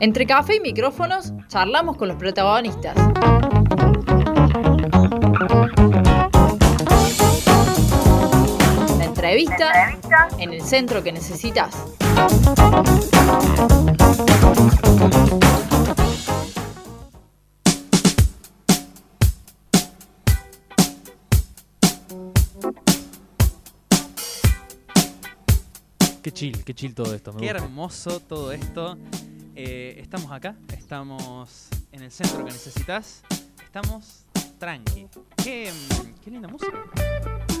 Entre café y micrófonos, charlamos con los protagonistas. La entrevista en el centro que necesitas. Qué chill, qué chill todo esto. me Qué gusta. hermoso todo esto. Eh, estamos acá, estamos en el centro que necesitas. Estamos tranqui. Qué, mm, qué linda música.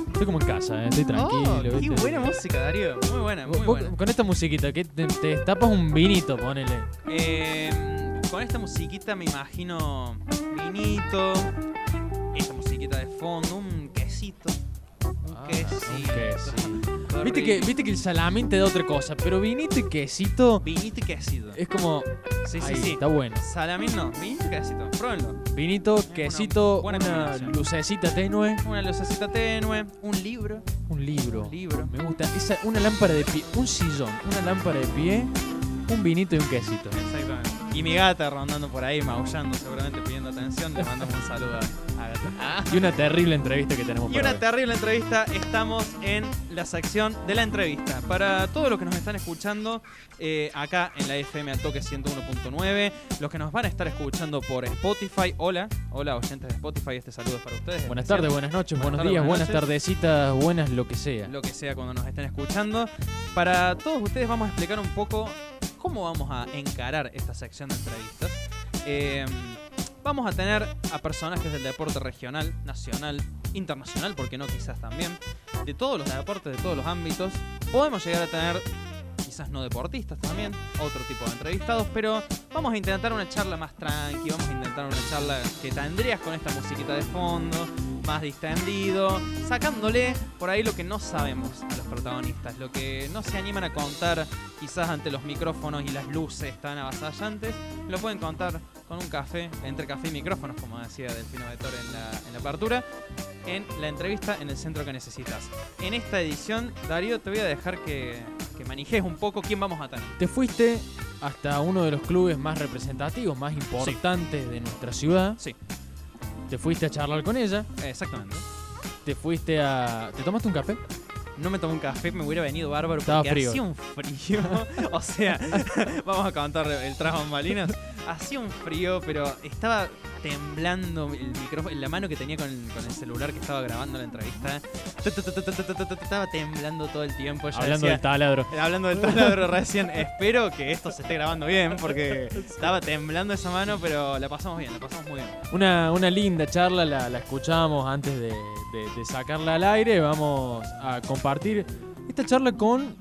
Estoy como en casa, eh, estoy tranquilo. Oh, qué ¿viste? buena música, Darío. Muy buena, muy buena. Con esta musiquita, que te, te tapas un vinito, ponele. Eh, con esta musiquita me imagino vinito, esta musiquita de fondo, un quesito. Un Ah, quesito. un Viste que, viste que el salamín te da otra cosa, pero vinito y quesito Vinito y quesito. es como. Sí, sí, ahí, sí. Está bueno. Salamín no, vinito y quesito. Pruébenlo. Vinito, una quesito, buena una combinación. lucecita tenue, Una lucecita tenue, un libro. un libro. Un libro. Me gusta. Esa, una lámpara de pie, un sillón, una lámpara de pie, un vinito y un quesito. Exactamente. Y mi gata rondando por ahí, maullando, seguramente pidiendo atención. Le mandamos un saludo a, a Gata. Ah. Y una terrible entrevista que tenemos Y para una terrible entrevista. Estamos en la sección de la entrevista. Para todos los que nos están escuchando eh, acá en la FM al toque 101.9, los que nos van a estar escuchando por Spotify, hola, hola oyentes de Spotify, este saludo es para ustedes. Buenas tardes, buenas noches, Buenas buenos días, buenas buenas tardecitas, buenas lo que sea. lo que sea cuando nos estén escuchando. Para todos ustedes vamos a explicar un poco cómo vamos a encarar esta sección de entrevistas. Eh, vamos a tener a personajes del deporte regional, nacional, internacional, porque no quizás también, de todos los deportes, de todos los ámbitos. Podemos llegar a tener quizás no deportistas también, otro tipo de entrevistados, pero vamos a intentar una charla más tranqui, vamos a intentar una charla que tendrías con esta musiquita de fondo, más distendido, sacándole por ahí lo que no sabemos a los protagonistas, lo que no se animan a contar quizás ante los micrófonos y las luces tan avasallantes, lo pueden contar con un café, entre café y micrófonos, como decía Delfino Vettor en la, en la apertura, en la entrevista en el centro que necesitas. En esta edición, Darío, te voy a dejar que, que manejes un poco quién vamos a tener. Te fuiste hasta uno de los clubes más representativos, más importantes de nuestra ciudad. Sí. Te fuiste a charlar con ella. Exactamente. Te fuiste a. ¿Te tomaste un café? No me tomé un café, me hubiera venido bárbaro Estaba porque frío. hacía un frío. o sea, vamos a contar el tras bambalinas. Hacía un frío, pero estaba temblando el micrófono, la mano que tenía con el, con el celular que estaba grabando la entrevista. Estaba temblando todo el tiempo. Yo Hablando decía, del taladro. Eh, Hablando del taladro recién, espero que esto se esté grabando bien porque estaba temblando esa mano, pero la pasamos bien, la pasamos muy bien. Una, una linda charla, la, la escuchábamos antes de, de- de sacarla al aire. Vamos a compartir esta charla con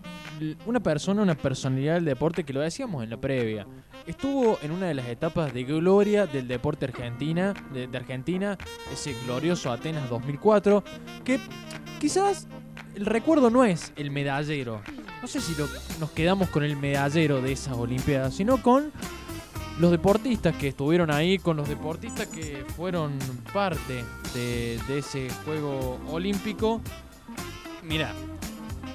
una persona, una personalidad del deporte que lo decíamos en la previa. Estuvo en una de las etapas de gloria del deporte argentina, de, Argentina, ese glorioso Atenas 2004, que quizás el recuerdo no es el medallero. No sé si nos quedamos con el medallero de esas Olimpiadas, sino con los deportistas que estuvieron ahí, con los deportistas que fueron parte de, de ese juego olímpico. Mira,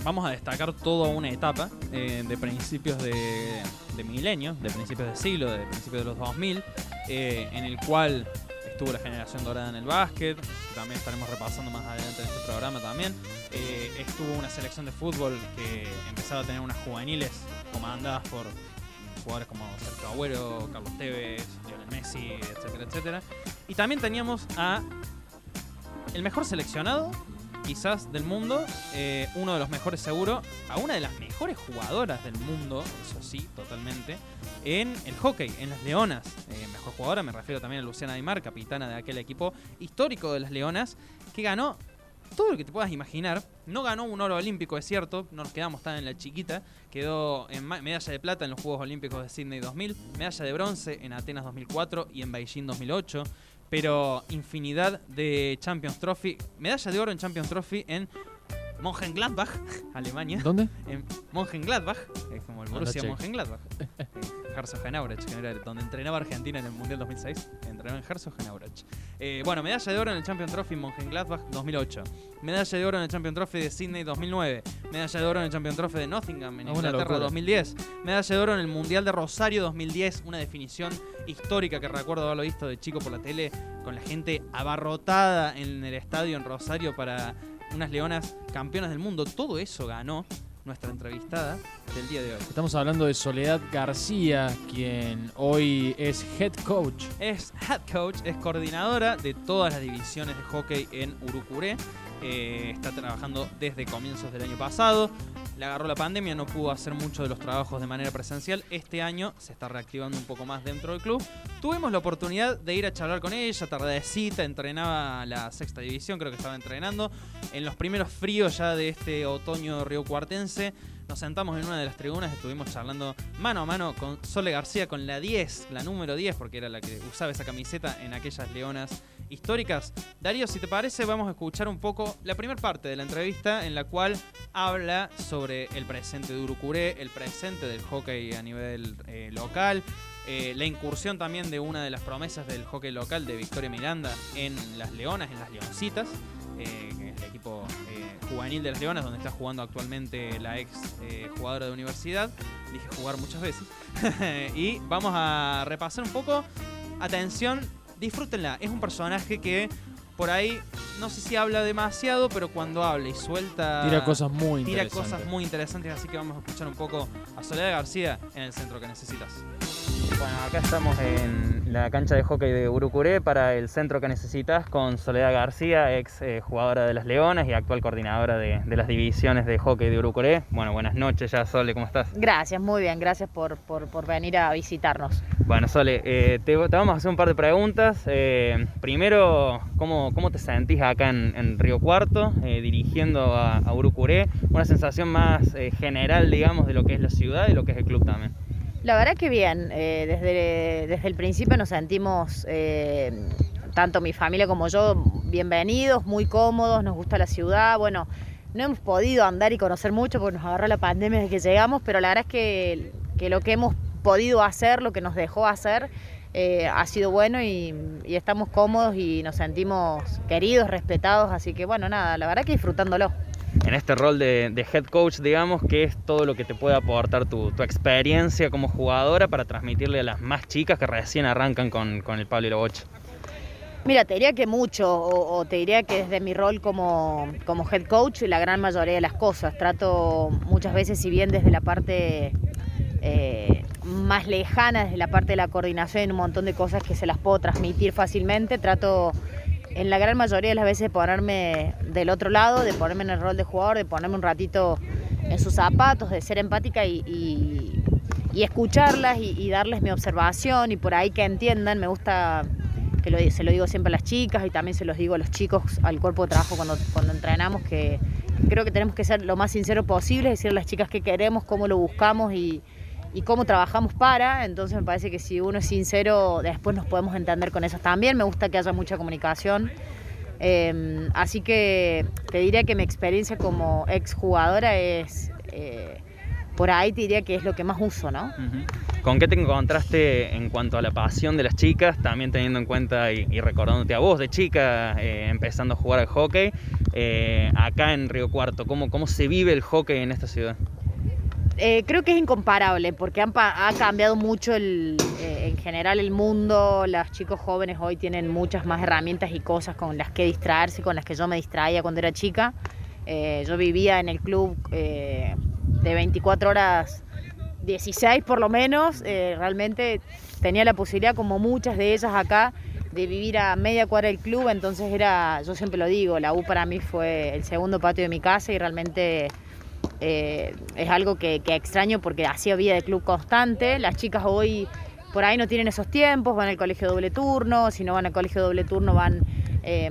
vamos a destacar toda una etapa eh, de principios de, milenio, de principios de siglo, de principios de los 2000, eh, en el cual estuvo la generación dorada en el básquet, que también estaremos repasando más adelante en este programa también. Eh, estuvo una selección de fútbol que empezaba a tener unas juveniles comandadas por jugadores como Sergio Agüero, Carlos Tevez, Lionel Messi, etcétera, etcétera. Y también teníamos a el mejor seleccionado quizás del mundo, eh, uno de los mejores seguro, a una de las mejores jugadoras del mundo, eso sí, totalmente, en el hockey, en las Leonas. Eh, mejor jugadora, me refiero también a Luciana Aymar, capitana de aquel equipo histórico de las Leonas, que ganó todo lo que te puedas imaginar. No ganó un oro olímpico, es cierto, no nos quedamos tan en la chiquita. Quedó en medalla de plata en los Juegos Olímpicos de Sydney 2000, medalla de bronce en Atenas 2004 y en Beijing 2008 pero infinidad de Champions Trophy, medalla de oro en Champions Trophy en Mönchengladbach, Alemania. ¿Dónde? En Mönchengladbach, es como el Anda, Borussia. Mönchengladbach. En Herzogenaurach, que era donde entrenaba Argentina en el Mundial 2006. Entrenó en Herzogenaurach. Eh, bueno, medalla de oro en el Champion Trophy Mönchengladbach 2008. Medalla de oro en el Champion Trophy de Sydney 2009. Medalla de oro en el Champion Trophy de Nottingham en Ah, Inglaterra locura. 2010. Medalla de oro en el Mundial de Rosario 2010. Una definición histórica que recuerdo haberlo visto de chico por la tele con la gente abarrotada en el estadio en Rosario para unas leonas campeonas del mundo. Todo eso ganó nuestra entrevistada del día de hoy. Estamos hablando de Soledad García, quien hoy es head coach. Es head coach, es coordinadora de todas las divisiones de hockey en Urucuré. Eh, está trabajando desde comienzos del año pasado. Le agarró la pandemia, no pudo hacer mucho de los trabajos de manera presencial. Este año se está reactivando un poco más dentro del club. Tuvimos la oportunidad de ir a charlar con ella, tardecita, entrenaba la sexta división, creo que estaba entrenando. En los primeros fríos ya de este otoño río cuartense, nos sentamos en una de las tribunas, estuvimos charlando mano a mano con Sole García, con la 10, la número 10, porque era la que usaba esa camiseta en aquellas leonas históricas. Darío, si te parece, vamos a escuchar un poco la primera parte de la entrevista en la cual habla sobre el presente de Urucuré, el presente del hockey a nivel eh, local, eh, la incursión también de una de las promesas del hockey local de Victoria Miranda en las Leonas, en las Leoncitas, eh, el equipo juvenil de las Leonas, donde está jugando actualmente la ex jugadora de universidad. Dije jugar muchas veces. y vamos a repasar un poco. Atención, disfrútenla. Es un personaje que por ahí no sé si habla demasiado, pero cuando habla y suelta. Tira cosas muy Tira interesantes. cosas muy interesantes, así que vamos a escuchar un poco a Soledad García en el centro que necesitas. Bueno, acá estamos en la cancha de hockey de Urucuré para el centro que necesitas con Soledad García, ex eh, jugadora de las Leonas y actual coordinadora de, de las divisiones de hockey de Urucuré. Bueno, buenas noches ya, Sole, ¿cómo estás? Gracias, muy bien, gracias por, por, por venir a visitarnos. Bueno, Sole, eh, te, te vamos a hacer un par de preguntas. Eh, primero, ¿cómo, ¿cómo te sentís acá en, en Río Cuarto, dirigiendo a, a Urucuré? Una sensación más general, digamos, de lo que es la ciudad y lo que es el club también. La verdad que bien, eh, desde, desde el principio nos sentimos, eh, tanto mi familia como yo, bienvenidos, muy cómodos, nos gusta la ciudad, bueno, no hemos podido andar y conocer mucho porque nos agarró la pandemia desde que llegamos, pero la verdad es que, que lo que hemos podido hacer, lo que nos dejó hacer, eh, ha sido bueno y, y estamos cómodos y nos sentimos queridos, respetados, así que bueno, nada, la verdad que disfrutándolo. En este rol de, head coach, digamos, que es todo lo que te puede aportar tu, experiencia como jugadora para transmitirle a las más chicas que recién arrancan con, el Pablo y la Bocha? Mira, te diría que mucho, o, te diría que desde mi rol como, como head coach, la gran mayoría de las cosas. Trato muchas veces, si bien desde la parte eh, más lejana, desde la parte de la coordinación, un montón de cosas que se las puedo transmitir fácilmente, trato en la gran mayoría de las veces ponerme del otro lado, de ponerme en el rol de jugador, de ponerme un ratito en sus zapatos, de ser empática y, escucharlas y, darles mi observación y por ahí que entiendan. Me gusta que se lo digo siempre a las chicas y también se los digo a los chicos, al cuerpo de trabajo cuando, cuando entrenamos, que creo que tenemos que ser lo más sincero posible, decir a las chicas qué queremos, cómo lo buscamos y, y cómo trabajamos para. Entonces me parece que si uno es sincero, después nos podemos entender con eso también. Me gusta que haya mucha comunicación. Eh, así que te diría que mi experiencia como exjugadora es, eh, por ahí te diría que es lo que más uso, ¿no? ¿Con qué te encontraste en cuanto a la pasión de las chicas, también teniendo en cuenta y, recordándote a vos de chica, eh, empezando a jugar al hockey, eh, acá en Río Cuarto? ¿Cómo, ¿Cómo se vive el hockey en esta ciudad? Eh, creo que es incomparable porque han ha cambiado mucho eh, en general el mundo. Los chicos jóvenes hoy tienen muchas más herramientas y cosas con las que distraerse, con las que yo me distraía cuando era chica. Eh, yo vivía en el club eh, de 24 horas, 16 por lo menos. Realmente tenía la posibilidad, como muchas de ellas acá, de vivir a media cuadra del club. Entonces era, yo siempre lo digo, la U para mí fue el segundo patio de mi casa y realmente eh, es algo que, extraño porque hacía vida de club constante. Las chicas hoy por ahí no tienen esos tiempos, van al colegio doble turno, si no van al colegio doble turno van eh,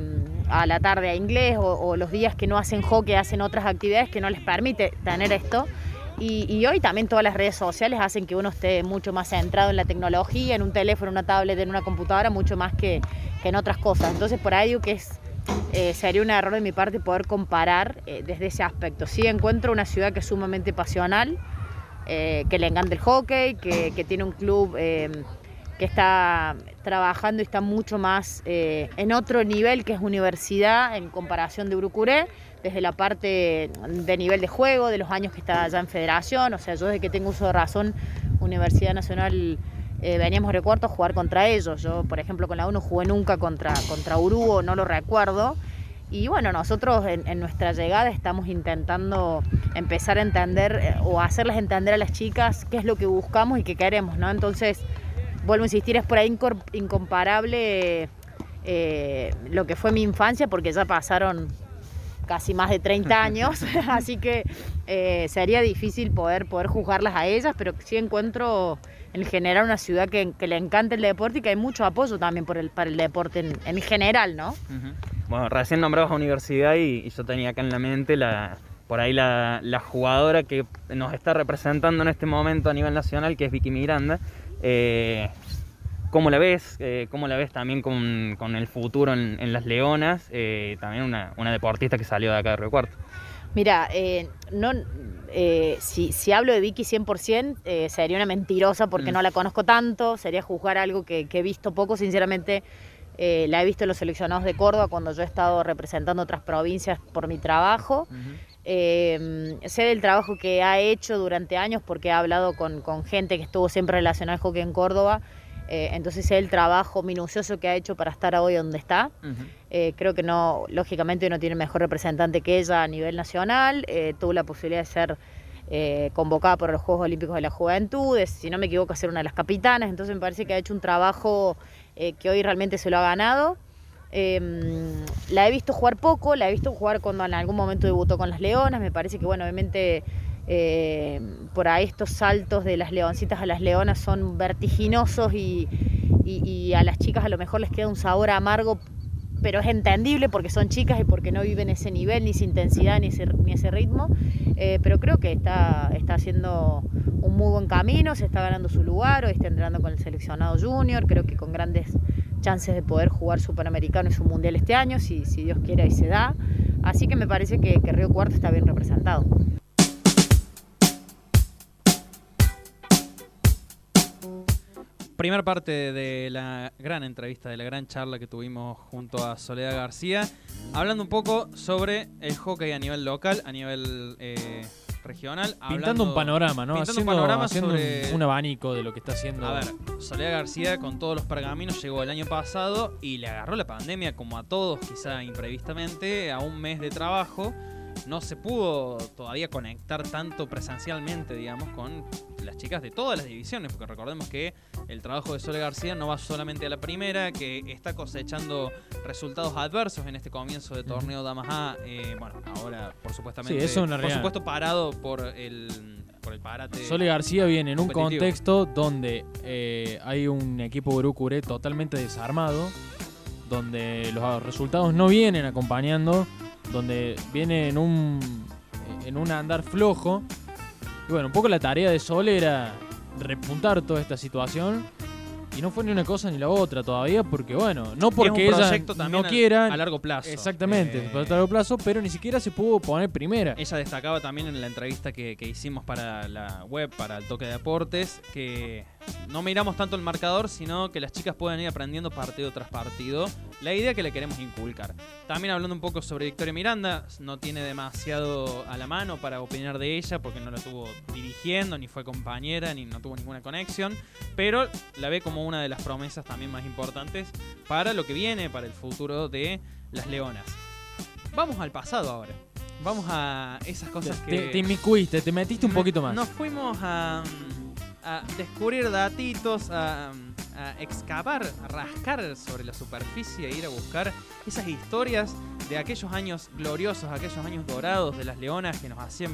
a la tarde a inglés o, los días que no hacen hockey hacen otras actividades que no les permite tener esto. Y, y hoy también todas las redes sociales hacen que uno esté mucho más centrado en la tecnología, en un teléfono, una tablet, en una computadora, mucho más que, que en otras cosas. Entonces por ahí digo que es, eh, sería un error de mi parte poder comparar eh, desde ese aspecto. Sí encuentro una ciudad que es sumamente pasional, eh, que le encanta el hockey, que, tiene un club que está trabajando y está mucho más en otro nivel que es universidad en comparación de Urucuré, desde la parte de nivel de juego, de los años que está allá en federación, o sea, yo desde que tengo uso de razón, Universidad Nacional eh, veníamos recuerdo a jugar contra ellos. Yo, por ejemplo, con la 1 jugué nunca contra, contra Uruguay, no lo recuerdo. Y bueno, nosotros en, nuestra llegada estamos intentando empezar a entender eh, o hacerles entender a las chicas qué es lo que buscamos y qué queremos, ¿no? Entonces, vuelvo a insistir, es por ahí incomparable eh, lo que fue mi infancia porque ya pasaron casi más de 30 años, así que sería difícil poder, poder juzgarlas a ellas, pero sí encuentro en general una ciudad que, le encanta el deporte y que hay mucho apoyo también por el, para el deporte en, general, ¿no? Bueno, recién nombrabas a universidad y, yo tenía acá en la mente la, por ahí la, jugadora que nos está representando en este momento a nivel nacional, que es Vicky Miranda. Eh, ¿Cómo la ves? Eh, ¿Cómo la ves también con, el futuro en, las Leonas? Eh, también una, una, deportista que salió de acá de Río Cuarto. Mira, no, eh, si, si, hablo de Vicky 100%, eh, sería una mentirosa porque mm. no la conozco tanto, sería juzgar algo que, he visto poco, sinceramente. La he visto en los seleccionados de Córdoba cuando yo he estado representando otras provincias por mi trabajo. sé del trabajo que ha hecho durante años porque he hablado con, con gente que estuvo siempre relacionada al hockey en Córdoba eh, entonces el trabajo minucioso que ha hecho para estar hoy donde está. Eh, creo que no, lógicamente no tiene mejor representante que ella a nivel nacional. Eh, tuvo la posibilidad de ser convocada por los Juegos Olímpicos de la Juventud, si no me equivoco, ser una de las capitanas. Entonces me parece que ha hecho un trabajo que hoy realmente se lo ha ganado. Em, la he visto jugar poco, la he visto jugar cuando en algún momento debutó con las Leonas. Me parece que, bueno, obviamente eh, por ahí estos saltos de las leoncitas a las leonas son vertiginosos y, a las chicas a lo mejor les queda un sabor amargo, pero es entendible porque son chicas y porque no viven ese nivel, ni esa intensidad, ni ese, ni ese ritmo. Eh, pero creo que está, haciendo un muy buen camino, se está ganando su lugar, hoy está entrando con el seleccionado junior, creo que con grandes chances de poder jugar su Panamericano y su Mundial este año, si, si Dios quiere y se da. Así que me parece que, que Río Cuarto está bien representado. Primera parte de la gran entrevista, de la gran charla que tuvimos junto a Soledad García, hablando un poco sobre el hockey a nivel local, a nivel eh, regional. Pintando un panorama, ¿no? Pintando un panorama sobre... Un, abanico de lo que está haciendo. A ver, Soledad García con todos los pergaminos llegó el año pasado y le agarró la pandemia, como a todos, quizá imprevistamente, a un mes de trabajo no se pudo todavía conectar tanto presencialmente, digamos, con las chicas de todas las divisiones, porque recordemos que el trabajo de Sole García no va solamente a la primera, que está cosechando resultados adversos en este comienzo de torneo Damas A, eh, bueno, ahora por supuestamente, sí, por supuesto parado por el por el parate. Sole García viene en un contexto donde eh, hay un equipo Urucuré totalmente desarmado, donde los resultados no vienen acompañando donde viene en un, en un andar flojo. Y bueno, un poco la tarea de Sol era repuntar toda esta situación y no fue ni una cosa ni la otra todavía, porque bueno, no porque ella no quiera. A largo plazo. Exactamente, eh, a largo plazo, pero ni siquiera se pudo poner primera. Ella destacaba también en la entrevista que, hicimos para la web, para el toque de deportes, que no miramos tanto el marcador, sino que las chicas pueden ir aprendiendo partido tras partido. La idea que le queremos inculcar. También hablando un poco sobre Victoria Miranda, no tiene demasiado a la mano para opinar de ella, porque no la estuvo dirigiendo, ni fue compañera, ni no tuvo ninguna conexión, pero la ve como una de las promesas también más importantes para lo que viene, para el futuro de las Leonas. Vamos al pasado ahora. Vamos a esas cosas que... Te, inmiscuiste, te metiste un poquito más. Nos fuimos a, descubrir datitos, a, excavar, a rascar sobre la superficie e ir a buscar esas historias de aquellos años gloriosos, aquellos años dorados de las leonas que nos hacían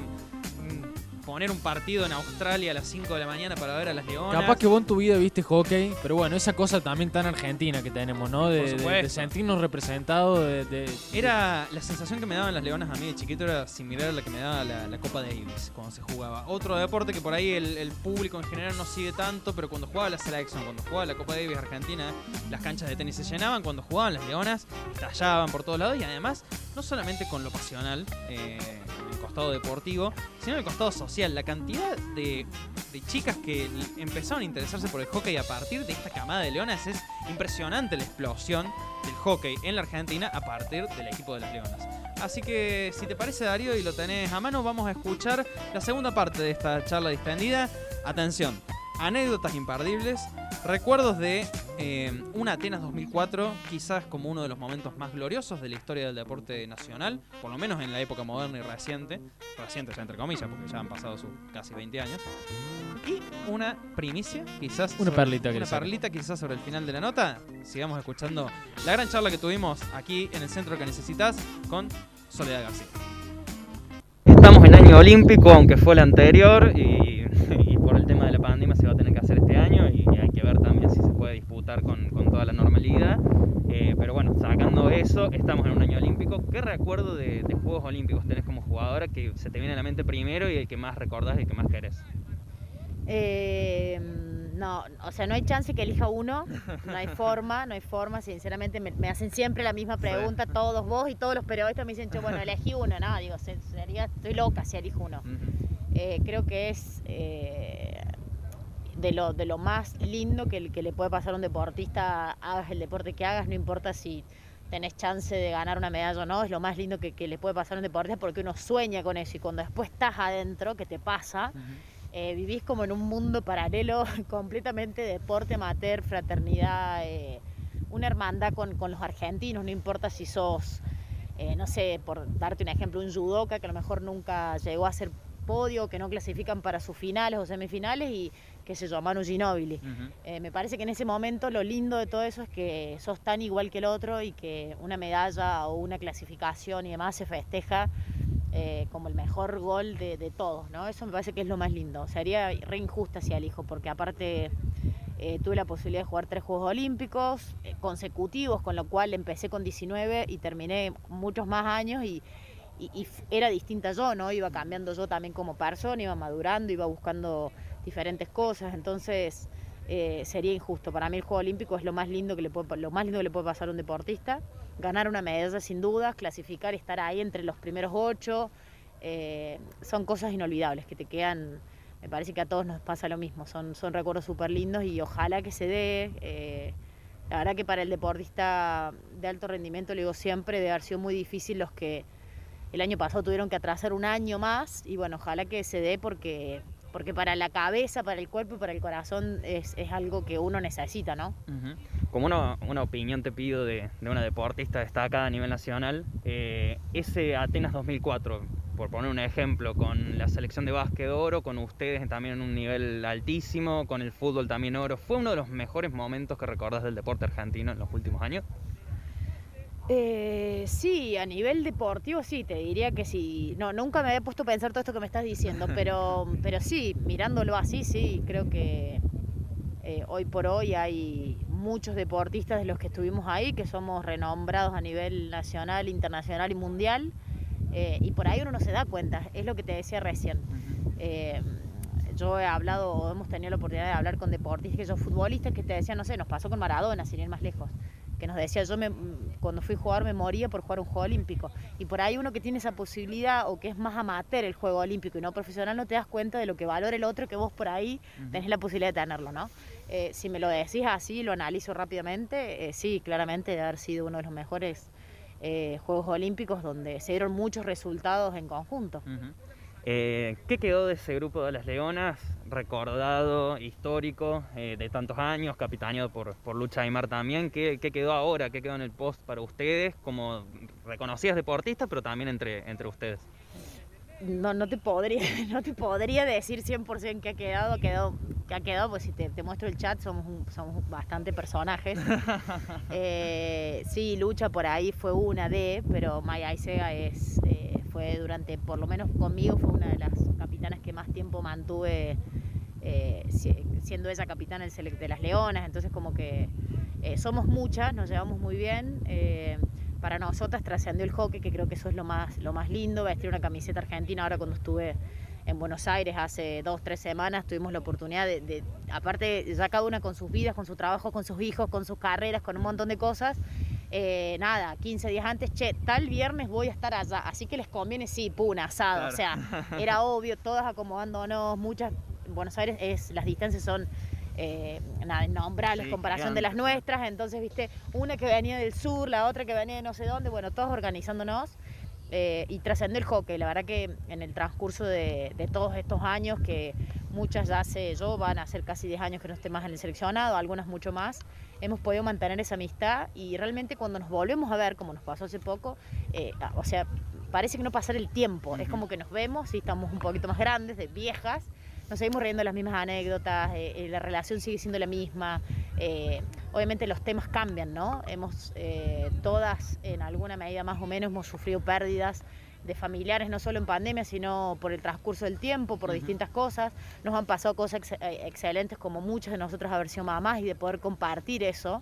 poner un partido en Australia a las 5 de la mañana para ver a las leonas. Capaz que vos en tu vida viste hockey, pero bueno, esa cosa también tan argentina que tenemos, ¿no? De, Por de- de supuesto. sentirnos representados, de, de- Era la sensación que me daban las leonas a mí de chiquito era similar a la que me daba la, la Copa Davis cuando se jugaba. Otro deporte que por ahí el, el público en general no sigue tanto, pero cuando jugaba la selección, cuando jugaba la Copa Davis Argentina, las canchas de tenis se llenaban, cuando jugaban las leonas, estallaban por todos lados y además, no solamente con lo pasional, eh, en el costado deportivo, sino el costado social. La cantidad de, de chicas que empezaron a interesarse por el hockey a partir de esta camada de leonas es impresionante la explosión del hockey en la Argentina a partir del equipo de las Leonas. Así que si te parece Darío y lo tenés a mano, vamos a escuchar la segunda parte de esta charla distendida. Atención, anécdotas imperdibles, recuerdos de eh, un Atenas 2004, quizás como uno de los momentos más gloriosos de la historia del deporte nacional, por lo menos en la época moderna y reciente, reciente ya entre comillas, porque ya han pasado sus casi 20 años, y una primicia, quizás Una sobre- perlita una perlita quizás sobre el final de la nota. Sigamos escuchando la gran charla que tuvimos aquí en el centro que necesitas con Soledad García. Estamos en año olímpico, aunque fue el anterior, y, y por el tema de la pandemia se va a tener que hacer este año y hay que ver también si se puede disputar con, con toda la normalidad. Eh, pero bueno, sacando eso, estamos en un año olímpico. ¿Qué recuerdo de, de Juegos Olímpicos tenés como jugadora que se te viene a la mente primero y el que más recordás y el que más querés? Eh, no, o sea, no hay chance que elija uno, no hay forma, no hay forma, sinceramente me, me hacen siempre la misma pregunta, todos vos y todos los periodistas me dicen, "Che, bueno, elegí uno, no, digo, se- sería, estoy loca si elijo uno. Eh, creo que es de, lo, de lo más lindo que, que le puede pasar a un deportista, hagas el deporte que hagas, no importa si tenés chance de ganar una medalla o no, es lo más lindo que, que le puede pasar a un deportista porque uno sueña con eso y cuando después estás adentro, que te pasa, eh, vivís como en un mundo paralelo, completamente deporte amateur, fraternidad, eh, una hermandad con, con los argentinos, no importa si sos, eh, no sé, por darte un ejemplo, un judoka que a lo mejor nunca llegó a ser podio, que no clasifican para sus finales o semifinales y que se llama Manu Ginóbili. Eh, me parece que en ese momento lo lindo de todo eso es que sos tan igual que el otro y que una medalla o una clasificación y demás se festeja eh, como el mejor gol de, de todos, ¿no? Eso me parece que es lo más lindo. Sería re injusta si elijo, porque aparte eh, tuve la posibilidad de jugar tres Juegos Olímpicos consecutivos, con lo cual empecé con 19 y terminé muchos más años y, y- era distinta yo, ¿no? Iba cambiando yo también como persona, iba madurando, iba buscando diferentes cosas, entonces eh, sería injusto. Para mí el Juego Olímpico es lo más lindo que le puede, lo más lindo que le puede pasar a un deportista. Ganar una medalla sin dudas, clasificar, estar ahí entre los primeros ocho, eh, son cosas inolvidables que te quedan. Me parece que a todos nos pasa lo mismo, son, son recuerdos súper lindos y ojalá que se dé. eh, la verdad que para el deportista de alto rendimiento, le digo siempre, debe haber sido muy difícil los que el año pasado tuvieron que atrasar un año más y bueno, ojalá que se dé porque, porque para la cabeza, para el cuerpo y para el corazón es, es algo que uno necesita, ¿no? Como una, una opinión te pido de, de una deportista destacada a nivel nacional, eh, ese Atenas 2004, por poner un ejemplo, con la selección de básquet oro, con ustedes también en un nivel altísimo, con el fútbol también oro, ¿fue uno de los mejores momentos que recordás del deporte argentino en los últimos años? Eh, sí, a nivel deportivo sí, te diría que sí. No, nunca me había puesto a pensar todo esto que me estás diciendo, pero, pero sí, mirándolo así, sí, creo que eh, hoy por hoy hay muchos deportistas de los que estuvimos ahí que somos renombrados a nivel nacional, internacional y mundial. eh, y por ahí uno no se da cuenta, es lo que te decía recién. Eh, yo he hablado, o hemos tenido la oportunidad de hablar con deportistas, que son futbolistas, que te decían, no sé, nos pasó con Maradona, sin ir más lejos, que nos decía, yo me, cuando fui a jugar me moría por jugar un juego olímpico. Y por ahí uno que tiene esa posibilidad, o que es más amateur el juego olímpico y no profesional, no te das cuenta de lo que valora el otro, que vos por ahí tenés la posibilidad de tenerlo, ¿no? Eh, si me lo decís así, lo analizo rápidamente, eh, sí, claramente de haber sido uno de los mejores eh, Juegos Olímpicos donde se dieron muchos resultados en conjunto. Eh, ¿Qué quedó de ese grupo de las Leonas? Recordado, histórico, eh, de tantos años, capitaneado por, por Lucha Aymar también. ¿Qué, qué quedó ahora? ¿Qué quedó en el post para ustedes como reconocidas deportistas, pero también entre, entre ustedes? No, no te podría, no te podría decir 100% que ha quedado, quedado, que ha quedado, pues si te, te muestro el chat somos, un- somos bastante personajes. Eh, sí, Lucha por ahí fue una de, pero Maya Aisega es, fue durante, por lo menos conmigo, fue una de las capitanas que más tiempo mantuve eh, siendo ella capitana de las Leonas, entonces como que eh, somos muchas, nos llevamos muy bien. Eh, para nosotras trascendió el hockey, que creo que eso es lo más, lo más lindo, vestir una camiseta argentina. Ahora cuando estuve en Buenos Aires hace dos, tres semanas, tuvimos la oportunidad de, aparte ya cada una con sus vidas, con su trabajo, con sus hijos, con sus carreras, con un montón de cosas. Nada, 15 días antes, che, tal viernes voy a estar allá, así que les conviene, sí, pum, asado, o sea, era obvio, todas acomodándonos, muchas Buenos Aires es, las distancias son eh, nada, innombrables, comparación de las nuestras, entonces, viste, una que venía del sur, la otra que venía de no sé dónde, bueno, todos organizándonos. Eh, y trascendió el hockey, la verdad que en el transcurso de, todos estos años, que muchas ya hace yo, van a ser casi 10 años que no esté más en el seleccionado, algunas mucho más, hemos podido mantener esa amistad y realmente cuando nos volvemos a ver, como nos pasó hace poco, eh, o sea, parece que no pasar el tiempo, es como que nos vemos y estamos un poquito más grandes, de viejas, nos seguimos riendo las mismas anécdotas, eh, eh, la relación sigue siendo la misma. Eh, obviamente los temas cambian, ¿no? Hemos todas, en alguna medida más o menos, hemos sufrido pérdidas de familiares, no solo en pandemia, sino por el transcurso del tiempo, por distintas cosas. Nos han pasado cosas excelentes como muchas de nosotros haber sido mamás y de poder compartir eso.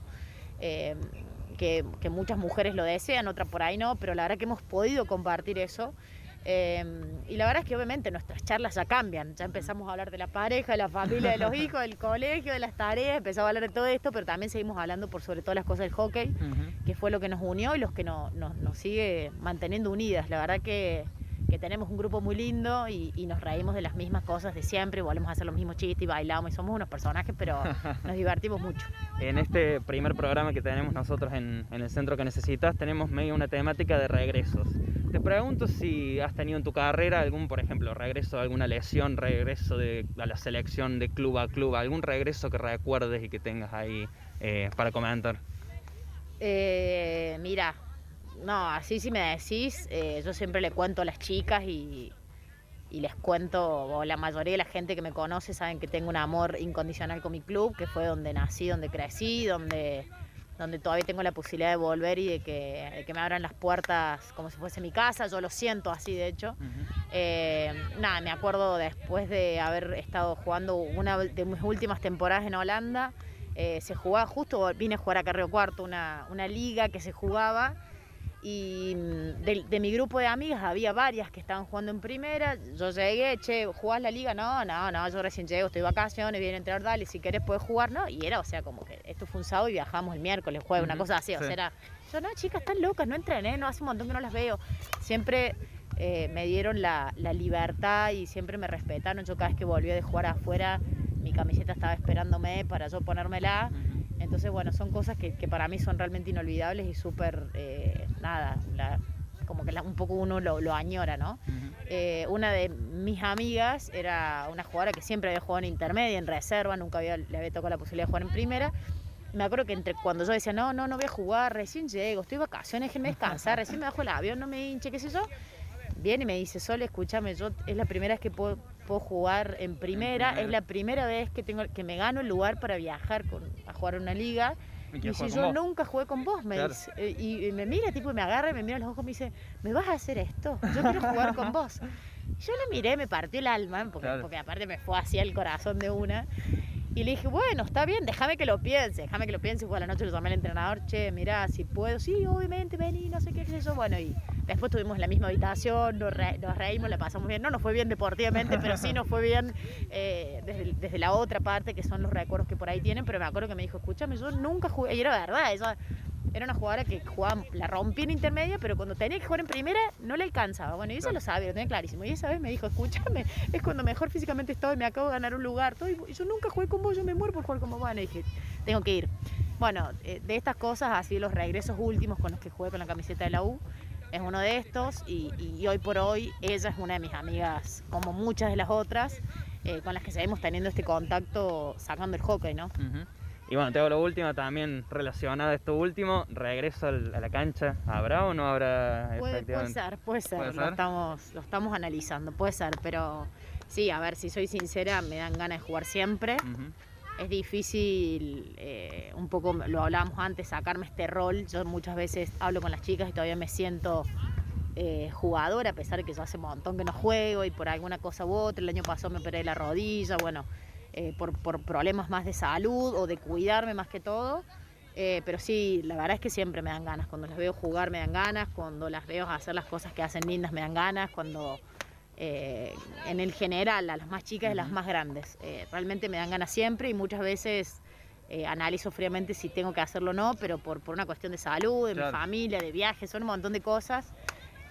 que, que muchas mujeres lo desean, otras por ahí no, pero la verdad que hemos podido compartir eso Em, y la verdad es que obviamente nuestras charlas ya cambian. Ya empezamos a hablar de la pareja, de la familia, de los hijos, del colegio, de las tareas, empezamos a hablar de todo esto, pero también seguimos hablando por sobre todo las cosas del hockey, que fue lo que nos unió y los que nos sigue manteniendo unidas. La verdad que que tenemos un grupo muy lindo y, nos reímos de las mismas cosas de siempre, volvemos a hacer los mismos chistes y bailamos y somos unos personajes, pero nos divertimos mucho. En este primer programa que tenemos nosotros en, el centro que necesitas, tenemos medio una temática de regresos. Te pregunto si has tenido en tu carrera algún, por ejemplo, regreso de alguna lesión, regreso de, a la selección de club a club, algún regreso que recuerdes y que tengas ahí eh, para comentar. Eh, mira, no, así si me decís, eh, yo siempre le cuento a las chicas y, les cuento, o la mayoría de la gente que me conoce saben que tengo un amor incondicional con mi club, que fue donde nací, donde crecí, donde, donde todavía tengo la posibilidad de volver y de que, me abran las puertas como si fuese mi casa, yo lo siento así de hecho. Eh, nada, me acuerdo después de haber estado jugando una de mis últimas temporadas en Holanda, eh, se jugaba, justo vine a jugar a Carreo Cuarto, una, una liga que se jugaba y mm, de, mi grupo de amigas había varias que estaban jugando en primera. Yo llegué, che, ¿jugás la liga? No, no, no, yo recién llego, estoy de vacaciones, viene a entrar, dale, si querés puedes jugar, ¿no? Y era, o sea, como que esto fue un sábado y viajamos el miércoles, jueves, una cosa así, o sea, era, yo, no, chicas, están locas, no entrené, no, hace un montón que no las veo. Siempre eh, me dieron la, libertad y siempre me respetaron. Yo cada vez que volví de jugar afuera, mi camiseta estaba esperándome para yo ponérmela. Entonces, bueno, son cosas que, para mí son realmente inolvidables y súper, eh, nada, como que un poco uno lo, añora, ¿no? Eh, una de mis amigas era una jugadora que siempre había jugado en intermedia, en reserva, nunca había, le había tocado la posibilidad de jugar en primera. Me acuerdo que entre cuando yo decía, no, no, no voy a jugar, recién llego, estoy de vacaciones, déjenme descansar, recién me bajo el avión, no me hinche, qué sé yo. Viene y me dice, Sol, escúchame, yo es la primera vez que puedo puedo jugar en primera. Es la primera vez que tengo que me gano el lugar para viajar con, a jugar una liga. Y si yo nunca jugué con vos, me dice, eh, y, me mira, tipo, y me agarra y me mira a los ojos y me dice, ¿me vas a hacer esto? Yo quiero jugar con vos. yo le miré, me partió el alma, porque, porque aparte me fue así el corazón de una. Y le dije, bueno, está bien, déjame que lo piense, déjame que lo piense. Fue a la noche lo llamé al entrenador, che, mira, si puedo, sí, obviamente, vení, no sé qué es eso. Bueno, y después estuvimos en la misma habitación, nos, reímos, la pasamos bien. No nos fue bien deportivamente, pero sí nos fue bien eh, desde, la otra parte, que son los recuerdos que por ahí tienen. Pero me acuerdo que me dijo, escúchame, yo nunca jugué, y era verdad, ella era una jugadora que jugaba, la rompía en intermedia, pero cuando tenía que jugar en primera no le alcanzaba. Bueno, y eso lo sabía, lo tenía clarísimo. Y esa vez me dijo, escúchame, es cuando mejor físicamente estoy, me acabo de ganar un lugar. Todo, y yo nunca jugué con vos, yo me muero por jugar como vos. Y dije, tengo que ir. Bueno, eh, de estas cosas, así los regresos últimos con los que jugué con la camiseta de la U, es uno de estos y, hoy por hoy ella es una de mis amigas, como muchas de las otras, eh, con las que seguimos teniendo este contacto sacando el hockey, ¿no? Y bueno, te hago lo último también relacionado a esto último, regreso a la cancha, ¿habrá o no habrá? Puede, puede ser, puede ser, Lo, estamos, lo estamos analizando, puede ser, pero sí, a ver, si soy sincera, me dan ganas de jugar siempre. Es difícil, eh, un poco lo hablábamos antes, sacarme este rol. Yo muchas veces hablo con las chicas y todavía me siento eh, jugador, a pesar de que yo hace un montón que no juego y por alguna cosa u otra, el año pasado me operé la rodilla, bueno, eh, por, por, problemas más de salud o de cuidarme más que todo. Eh, pero sí, la verdad es que siempre me dan ganas. Cuando las veo jugar me dan ganas, cuando las veo hacer las cosas que hacen lindas me dan ganas, cuando en el general a las más chicas y las más grandes. realmente me dan ganas siempre y muchas veces analizo fríamente si tengo que hacerlo o no, pero por, por una cuestión de salud, de mi familia, de viajes, son un montón de cosas.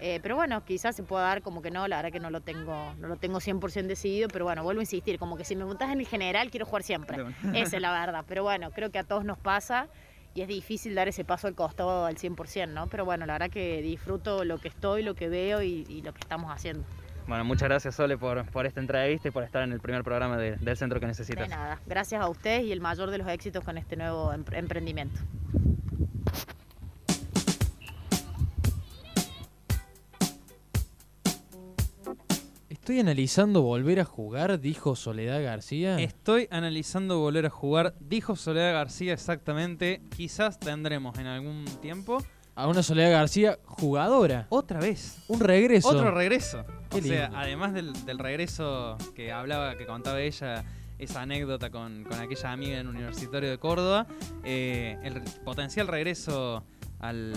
Eh, pero bueno, quizás se pueda dar como que no, la verdad que no lo tengo, no lo tengo 100% decidido, pero bueno, vuelvo a insistir, como que si me preguntas en el general quiero jugar siempre. Esa es la verdad, pero bueno, creo que a todos nos pasa y es difícil dar ese paso al costado al 100%, ¿no? Pero bueno, la verdad que disfruto lo que estoy, lo que veo y, lo que estamos haciendo. Bueno, muchas gracias Sole por, por, esta entrevista y por estar en el primer programa del centro que necesitas. De nada, gracias a ustedes y el mayor de los éxitos con este nuevo emprendimiento. Estoy analizando volver a jugar, dijo Soledad García. Estoy analizando volver a jugar, dijo Soledad García exactamente. Quizás tendremos en algún tiempo a una Soledad García jugadora. Otra vez. Un regreso. Otro regreso. o sea, además del, regreso que hablaba, que contaba ella, esa anécdota con, aquella amiga en Universitario de Córdoba, eh, el potencial regreso al,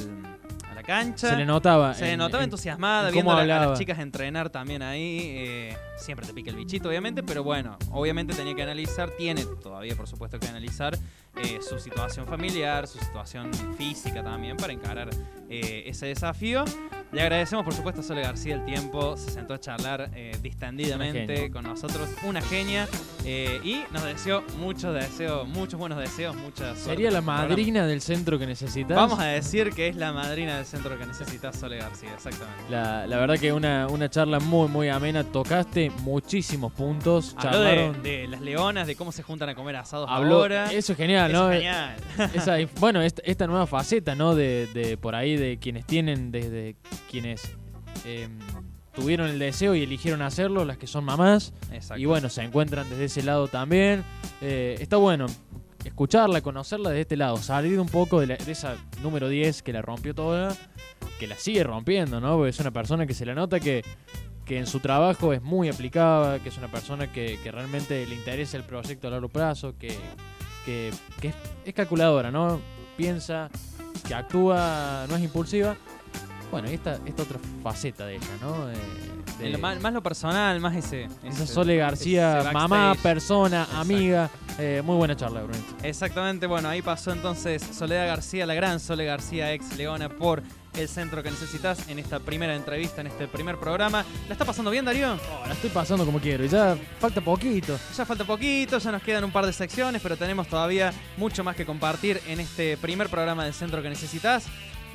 la cancha. Se le notaba. Se le notaba entusiasmada, viendo a, las chicas entrenar también ahí. Eh, siempre te pica el bichito, obviamente, pero bueno, obviamente tenía que analizar, tiene todavía, por supuesto, que analizar eh, su situación familiar, su situación física también para encarar eh, ese desafío. Le agradecemos, por supuesto, a Sole García el tiempo. Se sentó a charlar eh, distendidamente con nosotros. Una genia. y nos deseó muchos deseos, muchos buenos deseos, muchas Sería la madrina del centro que necesitas. Vamos a decir que es la madrina del centro que necesitas, Sole García, exactamente. La, verdad que una, una charla muy, muy amena. Tocaste muchísimos puntos. Habló de, las leonas, de cómo se juntan a comer asados ahora. Eso es genial, ¿no? Es genial. bueno, esta, nueva faceta, ¿no? De, de por ahí de quienes tienen, desde quienes em, tuvieron el deseo y eligieron hacerlo, las que son mamás. Y bueno, se encuentran desde ese lado también. Eh, está bueno escucharla, conocerla desde este lado, salir un poco de, esa número 10 que la rompió toda, que la sigue rompiendo, ¿no? Porque es una persona que se la nota que, que en su trabajo es muy aplicada, que es una persona que, que realmente le interesa el proyecto a largo plazo, que, que, es calculadora, ¿no? Piensa, que actúa, no es impulsiva. Bueno, esta, esta otra faceta de ella, ¿no? De, más, lo personal, más ese. Esa Sole García, mamá, persona, amiga. Eh, muy buena charla, Bruno. Exactamente, bueno, ahí pasó entonces Soledad García, la gran Sole García, ex Leona, por el centro que necesitas en esta primera entrevista, en este primer programa. ¿La está pasando bien, Darío? Oh, la estoy pasando como quiero y ya falta poquito. Ya falta poquito, ya nos quedan un par de secciones, pero tenemos todavía mucho más que compartir en este primer programa del centro que necesitas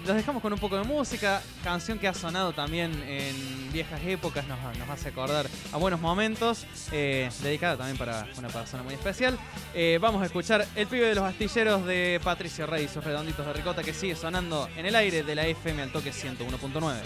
los dejamos con un poco de música, canción que ha sonado también en viejas épocas, nos, hace acordar a buenos momentos, eh, dedicada también para una persona muy especial. Eh, vamos a escuchar El pibe de los astilleros de Patricio Rey, sus redonditos de ricota que sigue sonando en el aire de la FM al toque 101.9.